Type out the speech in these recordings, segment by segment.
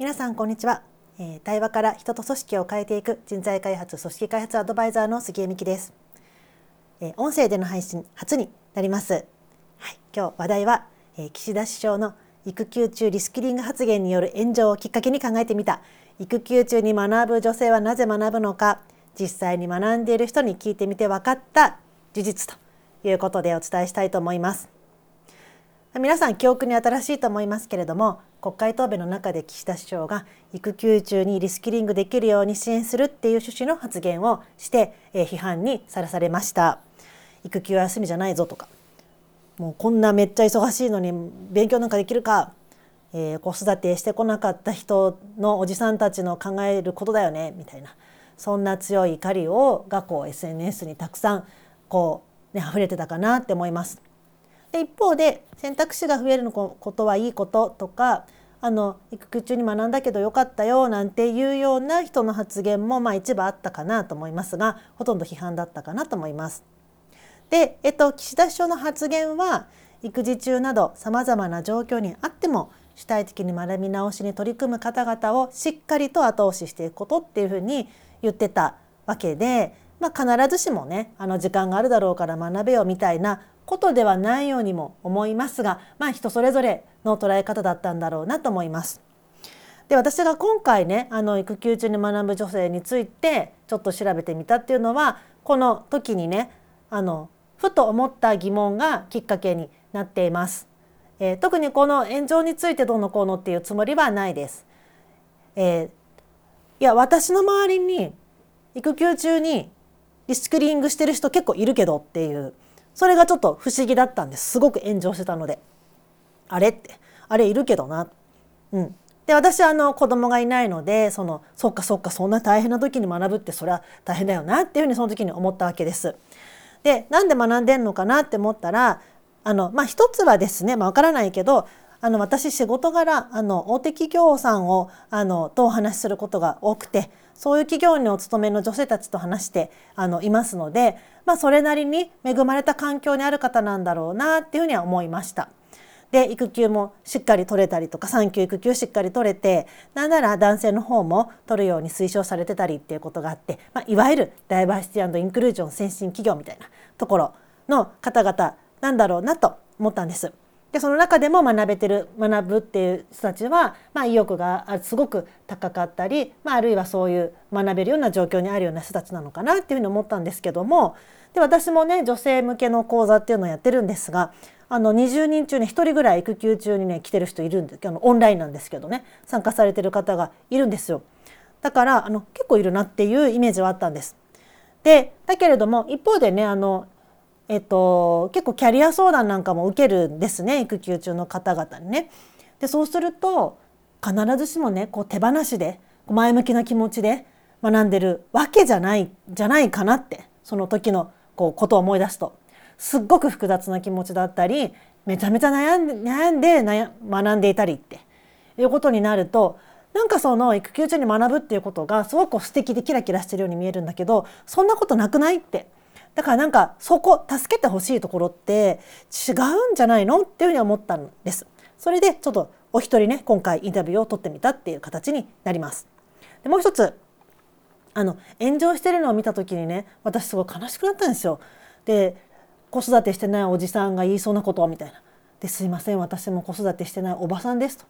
皆さんこんにちは、えー、対話から人と組織を変えていく人材開発組織開発アドバイザーの杉江美希です、えー、音声での配信初になります、はい、今日話題は、えー、岸田首相の育休中リスキリング発言による炎上をきっかけに考えてみた。育休中に学ぶ女性はなぜ学ぶのか実際に学んでいる人に聞いてみて分かった事実ということでお伝えしたいと思います。皆さん記憶に新しいと思いますけれども国会答弁の中で岸田首相が育休中にリスキリングできるように支援するっていう趣旨の発言をして、批判にさらされました。育休は休みじゃないぞとか。もうこんなめっちゃ忙しいのに勉強なんかできるか、えー、子育てしてこなかった人のおじさんたちの考えることだよね。みたいな。そんな強い怒りをがこう SNS にたくさんこうね溢れてたかなって思います。で一方で選択肢が増えることはいいこととかあの育休中に学んだけどよかったよなんていうような人の発言もまあ一部あったかなと思いますがほとんど批判だったかなと思います。で、えっと、岸田首相の発言は育児中などさまざまな状況にあっても主体的に学び直しに取り組む方々をしっかりと後押ししていくことっていうふうに言ってたわけで、まあ、必ずしもねあの時間があるだろうから学べよみたいなことではないようにも思いますが、まあ、人それぞれの捉え方だったんだろうなと思います。で私が今回ねあの育休中に学ぶ女性についてちょっと調べてみたっていうのはこの時にねあのふと思った疑問がきっかけになっています。えー、特にこの炎上についてどうのこうのっていうつもりはないです。えー、いや私の周りに育休中にリスクリングしてる人結構いるけどっていうそれがちょっと不思議だったんです。ごく炎上してたので。あれって。あれいるけどな。うん。で私あの子供がいないのでそのそっかそっかそんな大変な時に学ぶってそれは大変だよなっていうふうにその時に思ったわけです。でなんで学んでんのかなって思ったらあのまあ一つはですね、まあ、分からないけどあの私仕事柄あの大手企業さんをあのとお話しすることが多くてそういう企業にお勤めの女性たちと話してあのいますので、まあ、それなりに恵まれた環境にある方なんだろうなっていうふうには思いました。で育休もしっかり取れたりとか産休育休しっかり取れてなんなら男性の方も取るように推奨されてたりっていうことがあって、まあ、いわゆるダイバーシティインクルージョン先進企業みたいなところの方々なんだろうなと思ったんです。でその中でも学べてる学ぶっていう人たちは、まあ、意欲がすごく高かったり、まあ、あるいはそういう学べるような状況にあるような人たちなのかなっていうふうに思ったんですけどもで私もね女性向けの講座っていうのをやってるんですがあの20人中に1人ぐらい育休中にね来てる人いるんですあのオンラインなんですけどね参加されてる方がいるんですよ。だからあの結構いるなっていうイメージはあったんです。でだけれども一方でねあのえっと、結構キャリア相談なんかも受けるんですね育休中の方々にね。でそうすると必ずしもねこう手放しで前向きな気持ちで学んでるわけじゃないじゃないかなってその時のこうことを思い出すとすっごく複雑な気持ちだったりめちゃめちゃ悩んで悩んで悩学んでいたりっていうことになるとなんかその育休中に学ぶっていうことがすごく素敵でキラキラしてるように見えるんだけどそんなことなくないってだからなんかそこ助けてほしいところって違うんじゃないのっていうふうに思ったんです。それでちょっとお一人ね今回インタビューを取ってみたっていう形になります。でもう一つあの炎上してるのを見た時にね私すごい悲しくなったんですよ。で子育てしてないおじさんが言いそうなことみたいな。ですいません私も子育てしてないおばさんですと。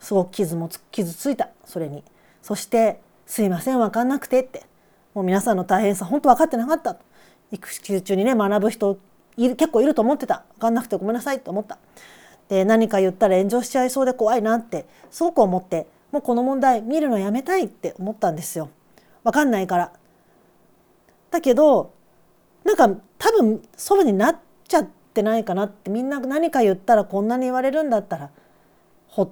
すごく傷も傷ついたそれに。そしてすいません分かんなくてってもう皆さんの大変さ本当分かってなかった育休中にね学ぶ人いる結構いると思ってた分かんなくてごめんなさいと思った。で何か言ったら炎上しちゃいそうで怖いなってすごく思ってもうこの問題見るのやめたいって思ったんですよ。分かんないから。だけどなんか多分そばになっちゃってないかなってみんな何か言ったらこんなに言われるんだったらほっ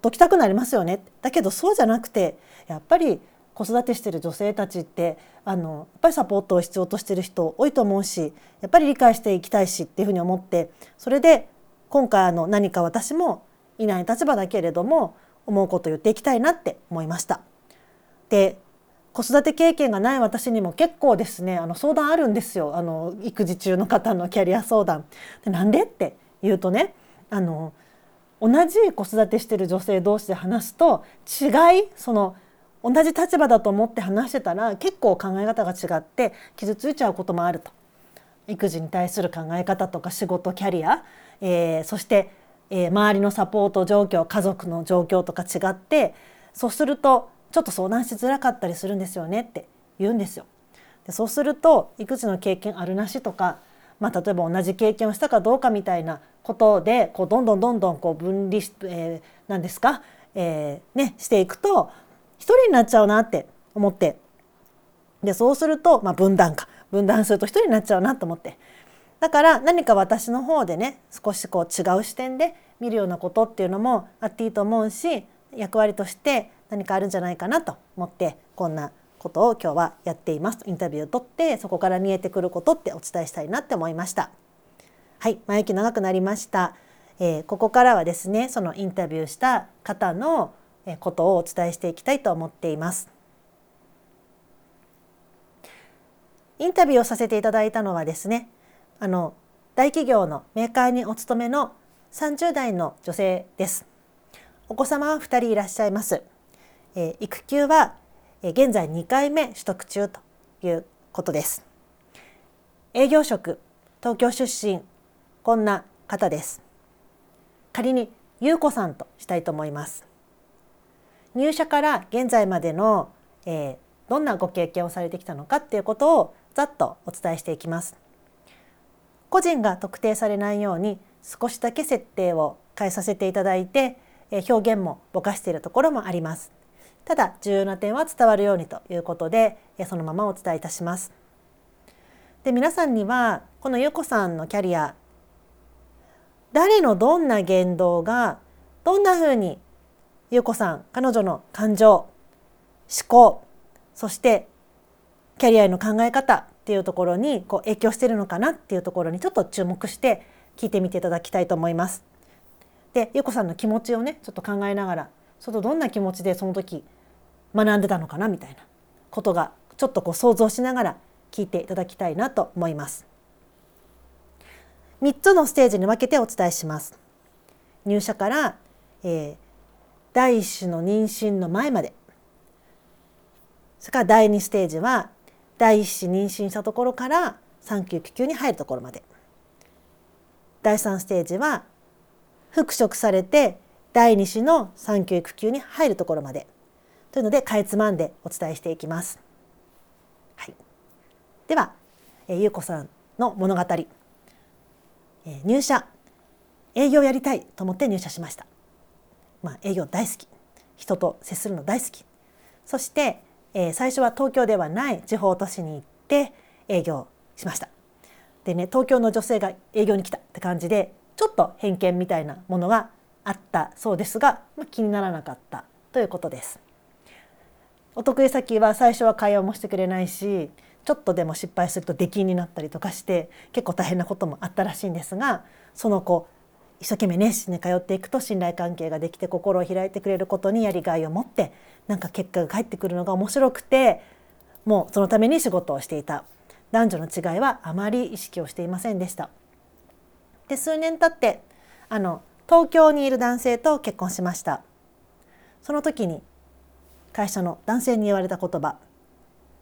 ときたくなりますよね。だけどそうじゃなくてやっぱり子育てしてる女性たちってあのやっぱりサポートを必要としてる人多いと思うしやっぱり理解していきたいしっていうふうに思ってそれで今回あの何か私もいない立場だけれども思うこと言っていきたいなって思いました。で子育て経験がない私にも結構ですねあの相談あるんですよあの育児中の方のキャリア相談。でなんでって言うとねあの同じ子育てしてる女性同士で話すと違いその同じ立場だと思って話してたら結構考え方が違って傷ついちゃうこともあると。育児に対する考え方とか仕事キャリア、えー、そして、えー、周りのサポート状況家族の状況とか違ってそうするとちょっと相談しづらかったりするんですよねって言うんですよ。でそうすると育児の経験あるなしとか、まあ、例えば同じ経験をしたかどうかみたいなことでこうどんどんどんどんこう分離し、えー、なんですか、えー、ね、していくと一人になっちゃうなって思って。でそうすると、まあ、分断か。分断すると一人になっちゃうなと思って。だから何か私の方でね少しこう違う視点で見るようなことっていうのもあっていいと思うし役割として何かあるんじゃないかなと思ってこんなことを今日はやっています。インタビューを取ってそこから見えてくることってお伝えしたいなって思いました。はい前置き長くなりました、えー、ここからはですねそのインタビューした方のことをお伝えしていきたいと思っていますインタビューをさせていただいたのはですねあの大企業のメーカーにお勤めの30代の女性ですお子様は2人いらっしゃいますえー、育休は、え、現在2回目取得中ということです。営業職東京出身こんな方です。仮に優子さんとしたいと思います。入社から現在までの、えー、どんなご経験をされてきたのかっていうことをざっとお伝えしていきます。個人が特定されないように少しだけ設定を変えさせていただいてえ表現もぼかしているところもあります。ただ重要な点は伝わるようにということでえそのままお伝えいたします。で皆さんにはこの優子さんのキャリア誰のどんな言動がどんなふうに優子さん彼女の感情思考そしてキャリアへの考え方っていうところにこう影響してるのかなっていうところにちょっと注目して聞いてみていただきたいと思います。で優子さんの気持ちをねちょっと考えながらそのどんな気持ちでその時学んでたのかなみたいなことがちょっとこう想像しながら聞いていただきたいなと思います。3つのステージに分けてお伝えします。入社から、えー、第1子の妊娠の前まで。それから第2ステージは第1子妊娠したところから産休育休に入るところまで。第3ステージは復職されて第2子の産休育休に入るところまで。というのでかいつまんでお伝えしていきます。はい、では、えー、ゆうこさんの物語、えー、入社。営業やりたいと思って入社しました。まあ、営業大好き人と接するの大好きそして、えー、最初は東京ではない地方都市に行って営業しました。でね東京の女性が営業に来たって感じでちょっと偏見みたいなものがあったそうですが、まあ、気にならなかったということです。お得意先は最初は会話もしてくれないしちょっとでも失敗すると出禁になったりとかして結構大変なこともあったらしいんですがその子一生懸命熱心に通っていくと信頼関係ができて心を開いてくれることにやりがいを持ってなんか結果が返ってくるのが面白くてもうそのために仕事をしていた男女の違いはあまり意識をしていませんでした。で数年経ってあの東京にいる男性と結婚しましたその時に会社の男性に言われた言葉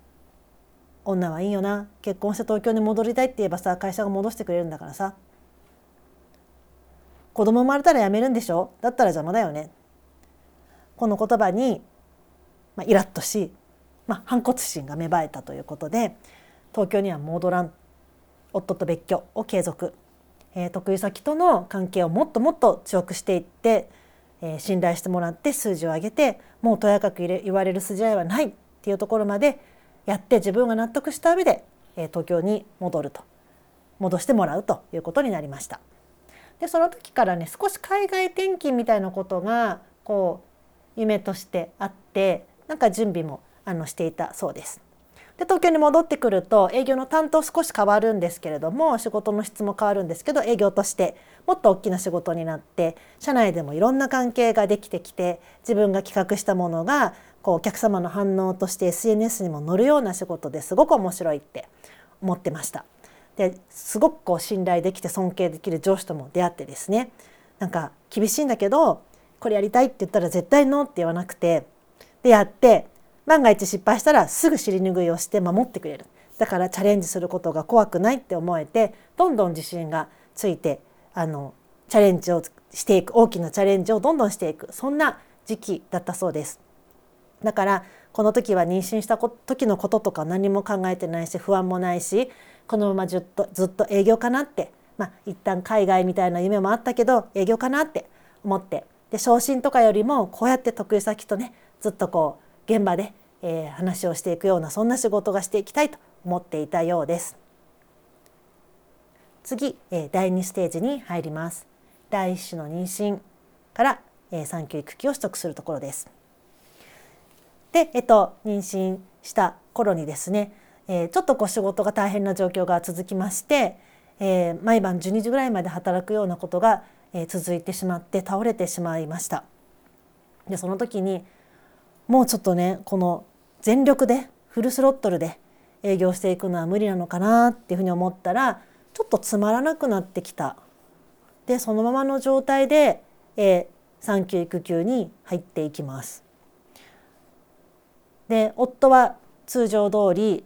「女はいいよな結婚して東京に戻りたいって言えばさ会社が戻してくれるんだからさ子供生まれたら辞めるんでしょ？だったら邪魔だよね」この言葉に、まあ、イラッとし、まあ、反骨心が芽生えたということで東京には戻らん夫と別居を継続。えー、得意先との関係をもっともっと強くしていって、えー、信頼してもらって数字を上げてもうとやかく言われる筋合いはないっていうところまでやって自分が納得した上で、えー、東京に戻ると。戻してもらうということになりました。でその時からね少し海外転勤みたいなことがこう夢としてあってなんか準備もあのしていたそうです。で東京に戻ってくると営業の担当少し変わるんですけれども仕事の質も変わるんですけど営業としてもっと大きな仕事になって社内でもいろんな関係ができてきて自分が企画したものがこうお客様の反応として SNS にも載るような仕事ですごく面白いって思ってました。ですごくこう信頼できて尊敬できる上司とも出会ってですね。なんか厳しいんだけどこれやりたいって言ったら絶対ノーって言わなくてでやって万が一失敗したらすぐ尻拭いをして守ってくれる。だからチャレンジすることが怖くないって思えてどんどん自信がついてあのチャレンジをしていく大きなチャレンジをどんどんしていく。そんな時期だったそうです。だからこの時は妊娠した時のこととか何も考えてないし不安もないしこのままずっとずっと営業かなってまあ一旦海外みたいな夢もあったけど営業かなって思ってで昇進とかよりもこうやって得意先とねずっとこう現場で、えー、話をしていくようなそんな仕事がしていきたいと思っていたようです。次、えー、第2ステージに入ります。第一子の妊娠から、えー、産休育休を取得するところです。で、えっと、妊娠した頃にですね、えー、ちょっとこう仕事が大変な状況が続きまして、えー、毎晩12時ぐらいまで働くようなことが、えー、続いてしまって倒れてしまいました。でその時にもうちょっとねこの全力でフルスロットルで営業していくのは無理なのかなっていうふうに思ったらちょっとつまらなくなってきた。でそのままの状態で、えー、産休育休に入っていきます。で夫は通常通り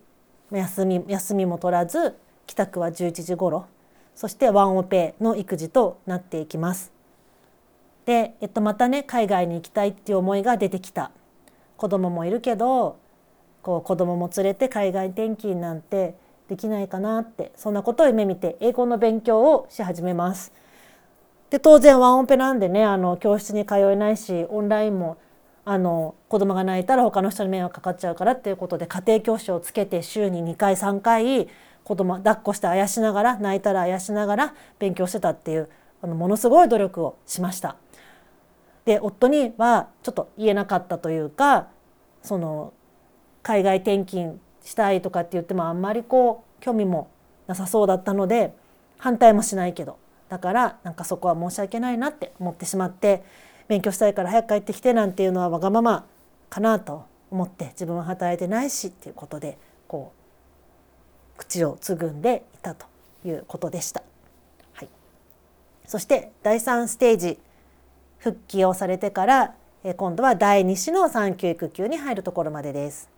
休み休みも取らず帰宅は11時頃そしてワンオペの育児となっていきます。で、えっと、またね海外に行きたいっていう思いが出てきた子供もいるけどこう子供も連れて海外転勤なんてできないかなってそんなことを夢見て英語の勉強をし始めます。で当然ワンオペなんでねあの教室に通えないしオンラインもあの子供が泣いたら他の人に迷惑かかっちゃうからっていうことで家庭教師をつけて週に2回3回子供抱っこしてあやしながら泣いたらあやしながら勉強してたっていうあのものすごい努力をしました。で夫にはちょっと言えなかったというかその海外転勤したいとかって言ってもあんまりこう興味もなさそうだったので反対もしないけどだからなんかそこは申し訳ないなって思ってしまって勉強したいから早く帰ってきてなんていうのはわがままかなと思って自分は働いてないしっていうことでこう口をつぐんでいたということでした。はい、そして第3ステージ復帰をされてから今度は第2子の産休育休に入るところまでです。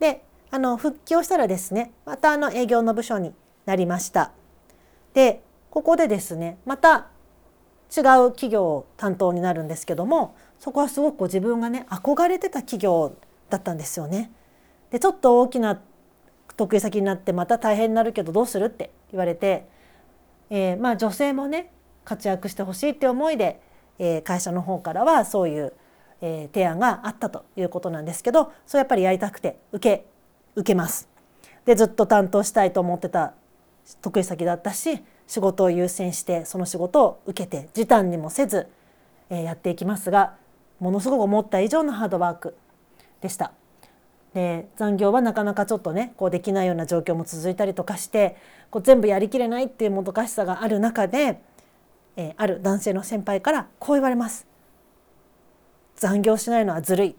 であの復帰をしたらですねまたあの営業の部署になりました。でここでですねまた違う企業担当になるんですけどもそこはすごく自分がね憧れてた企業だったんですよね。でちょっと大きな得意先になってまた大変になるけどどうするって言われて、えー、まあ女性もね活躍してほしいって思いで、えー、会社の方からはそういう、えー、提案があったということなんですけどそれやっぱりやりたくて受け受けます。でずっと担当したいと思ってた得意先だったし仕事を優先してその仕事を受けて時短にもせず、え、やっていきますがものすごく思った以上のハードワークでした。で残業はなかなかちょっとねこうできないような状況も続いたりとかしてこう全部やりきれないっていうもどかしさがある中で、えー、ある男性の先輩からこう言われます。残業しないのはずるい。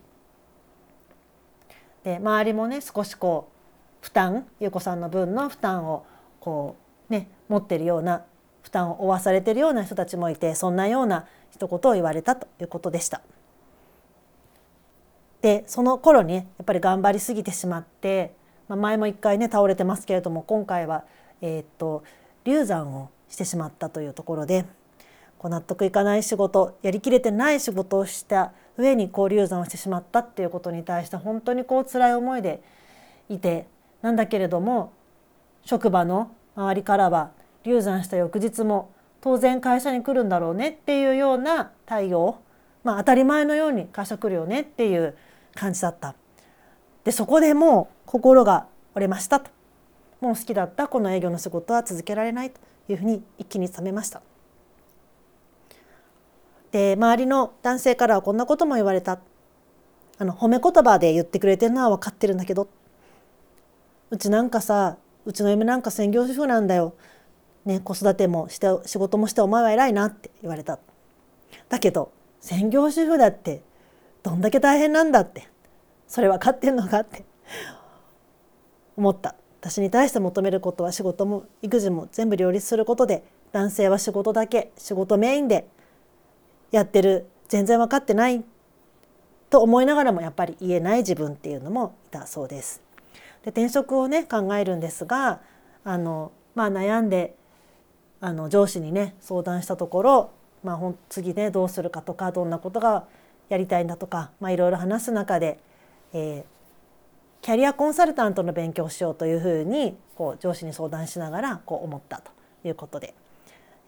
で周りもね少しこう負担優子さんの分の負担をこう持ってるような負担を負わされてるような人たちもいてそんなような一言を言われたということでした。でその頃に、やっぱり頑張りすぎてしまって、まあ、前も一回ね倒れてますけれども今回は、えー、っと流産をしてしまったというところでこう納得いかない仕事やりきれてない仕事をした上にこう流産をしてしまったっていうことに対して本当にこう辛い思いでいてなんだけれども職場の周りからは流産した翌日も当然会社に来るんだろうねっていうような対応まあ当たり前のように会社来るよねっていう感じだった。でそこでもう心が折れましたと。もう好きだったこの営業の仕事は続けられないというふうに一気に冷めました。で周りの男性からはこんなことも言われた。あの褒め言葉で言ってくれてるのは分かってるんだけどうちなんかさうちの嫁なんか専業主婦なんだよ。ね、子育てもして仕事もしてお前は偉いなって言われた。だけど専業主婦だってどんだけ大変なんだってそれ分かってんのかって思った私に対して求めることは仕事も育児も全部両立することで男性は仕事だけ仕事メインでやってる全然分かってないと思いながらもやっぱり言えない自分っていうのもいたそうです。で転職をね考えるんですがあの、まあ、悩んであの上司にね相談したところ、まあ、次ねどうするかとかどんなことがやりたいんだとか、まあ、いろいろ話す中で、えー、キャリアコンサルタントの勉強をしようというふうにこう上司に相談しながらこう思ったということで、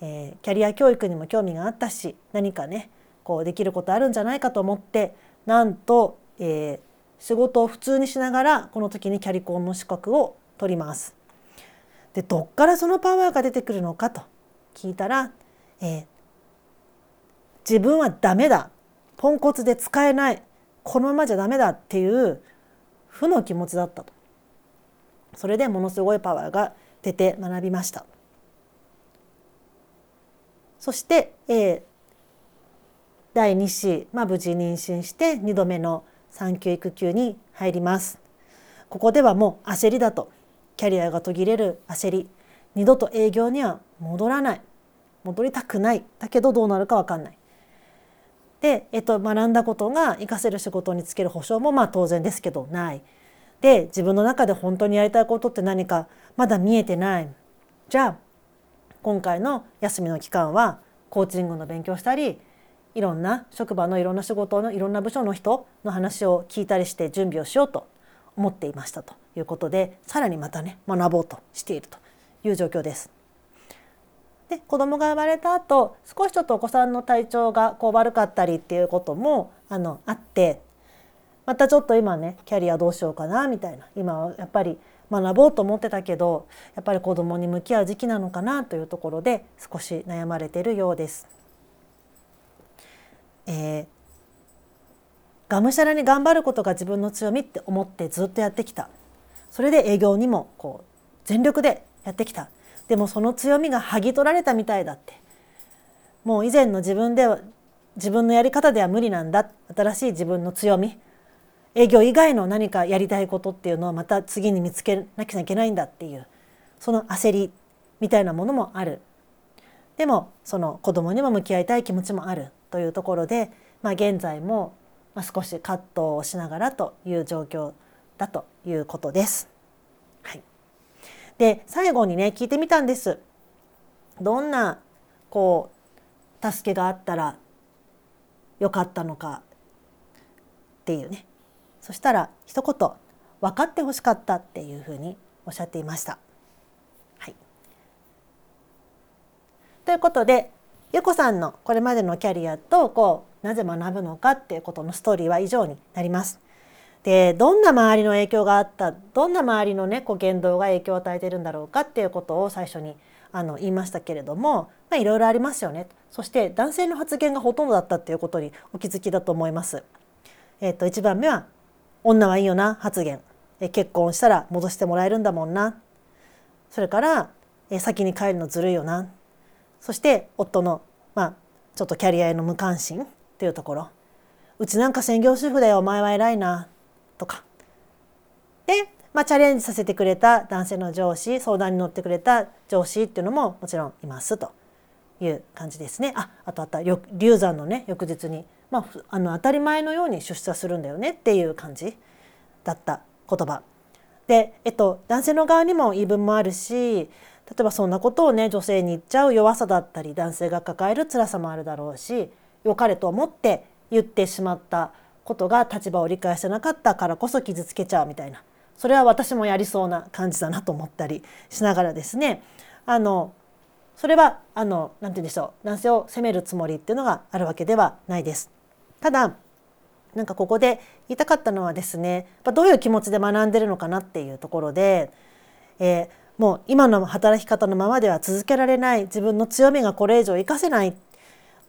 えー、キャリア教育にも興味があったし何かねこうできることあるんじゃないかと思ってなんと、えー、仕事を普通にしながらこの時にキャリコンの資格を取ります。でどっからそのパワーが出てくるのかと聞いたら、えー、自分はダメだ。ポンコツで使えない。このままじゃダメだっていう負の気持ちだったと。それでものすごいパワーが出て学びました。そして、えー、第2子、まあ、無事妊娠して2度目の産休育休に入ります。ここではもう焦りだとキャリアが途切れる焦り。二度と営業には戻らない。戻りたくない。だけどどうなるか分かんない。で、えっと、学んだことが活かせる仕事に就ける保証もまあ当然ですけどない。で自分の中で本当にやりたいことって何かまだ見えてない。じゃあ今回の休みの期間はコーチングの勉強したりいろんな職場のいろんな仕事のいろんな部署の人の話を聞いたりして準備をしようと思っていましたということでさらにまたね学ぼうとしているという状況です。で子供が生まれた後少しちょっとお子さんの体調がこう悪かったりっていうこともあのあってまたちょっと今ねキャリアどうしようかなみたいな今はやっぱり学ぼうと思ってたけどやっぱり子供に向き合う時期なのかなというところで少し悩まれているようです。えー、がむしゃらに頑張ることが自分の強みって思ってずっとやってきた。それで営業にもこう全力でやってきた。でもその強みが剥ぎ取られたみたいだって。もう以前の自分では自分のやり方では無理なんだ。新しい自分の強み。営業以外の何かやりたいことっていうのをまた次に見つけなきゃいけないんだっていうその焦りみたいなものもある。でもその子供にも向き合いたい気持ちもあるというところで、まあ、現在も少し葛藤をしながらという状況だということです。はいで最後にね聞いてみたんです。どんなこう助けがあったらよかったのかっていうねそしたら一言「分かってほしかった」っていうふうにおっしゃっていました。はい、ということでゆこさんのこれまでのキャリアとこうなぜ学ぶのかっていうことのストーリーは以上になります。でどんな周りの影響があったどんな周りのねこう言動が影響を与えてるんだろうかっていうことを最初にあの言いましたけれども、まあ、いろいろありますよねそして男性の発言がほとんどだったっていうことにお気づきだと思います。えー、と1番目は「女はいいよな」発言え結婚したら戻してもらえるんだもんなそれからえ先に帰るのずるいよなそして夫の、まあ、ちょっとキャリアへの無関心っていうところ。うちなんか専業主婦だよお前は偉いな。とか。で、まあ、チャレンジさせてくれた男性の上司相談に乗ってくれた上司っていうのももちろんいます。という感じですね。ああとあった流産のね翌日に、まあ、あの当たり前のように出社するんだよねっていう感じだった言葉。で、えっと、男性の側にも言い分もあるし例えばそんなことをね女性に言っちゃう弱さだったり男性が抱える辛さもあるだろうし良かれと思って言ってしまったことが立場を理解してなかったからこそ傷つけちゃうみたいな。それは私もやりそうな感じだなと思ったりしながらですね。あのそれはあの何て言うんでしょう。男性を責めるつもりっていうのがあるわけではないです。ただなんかここで言いたかったのはですねどういう気持ちで学んでるのかなっていうところで、えー、もう今の働き方のままでは続けられない。自分の強みがこれ以上活かせない。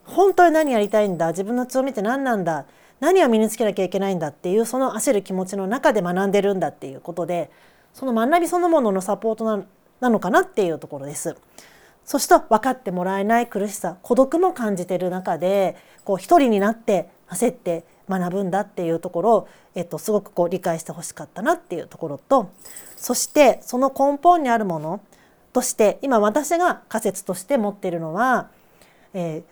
本当に何やりたいんだ？自分の強みって何なんだ？何を身につけなきゃいけないんだ？っていうその焦る気持ちの中で学んでるんだっていうことでその学びそのもののサポートななのかなっていうところです。そして分かってもらえない苦しさ孤独も感じてる中でこう一人になって焦って学ぶんだっていうところを、えっと、すごくこう理解してほしかったなっていうところとそしてその根本にあるものとして今私が仮説として持っているのは、えー、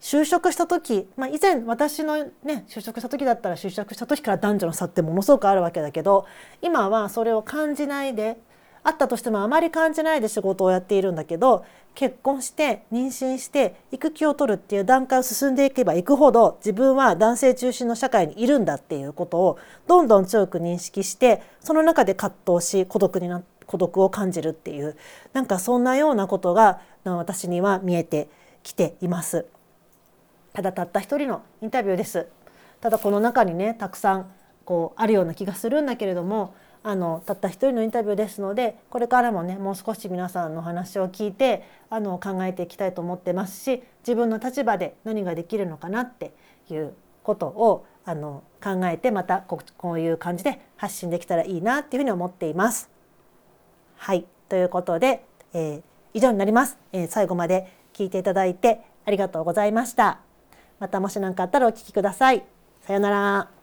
就職した時、まあ、以前私のね就職した時だったら就職した時から男女の差ってものすごくあるわけだけど今はそれを感じないであったとしてもあまり感じないで仕事をやっているんだけど結婚して妊娠して育休を取るっていう段階を進んでいけばいくほど自分は男性中心の社会にいるんだっていうことをどんどん強く認識してその中で葛藤し孤独にな孤独を感じるっていうなんかそんなようなことが私には見えてきています。ただたった一人のインタビューです。ただこの中にねたくさんこうあるような気がするんだけれどもあのたった一人のインタビューですのでこれからもねもう少し皆さんの話を聞いてあの考えていきたいと思ってますし自分の立場で何ができるのかなっていうことをあの考えてまたここういう感じで発信できたらいいなっていうふうに思っています。はいということで、えー、以上になります、えー、最後まで聞いていただいてありがとうございました。またもし何かあったらお聞きください。さようなら。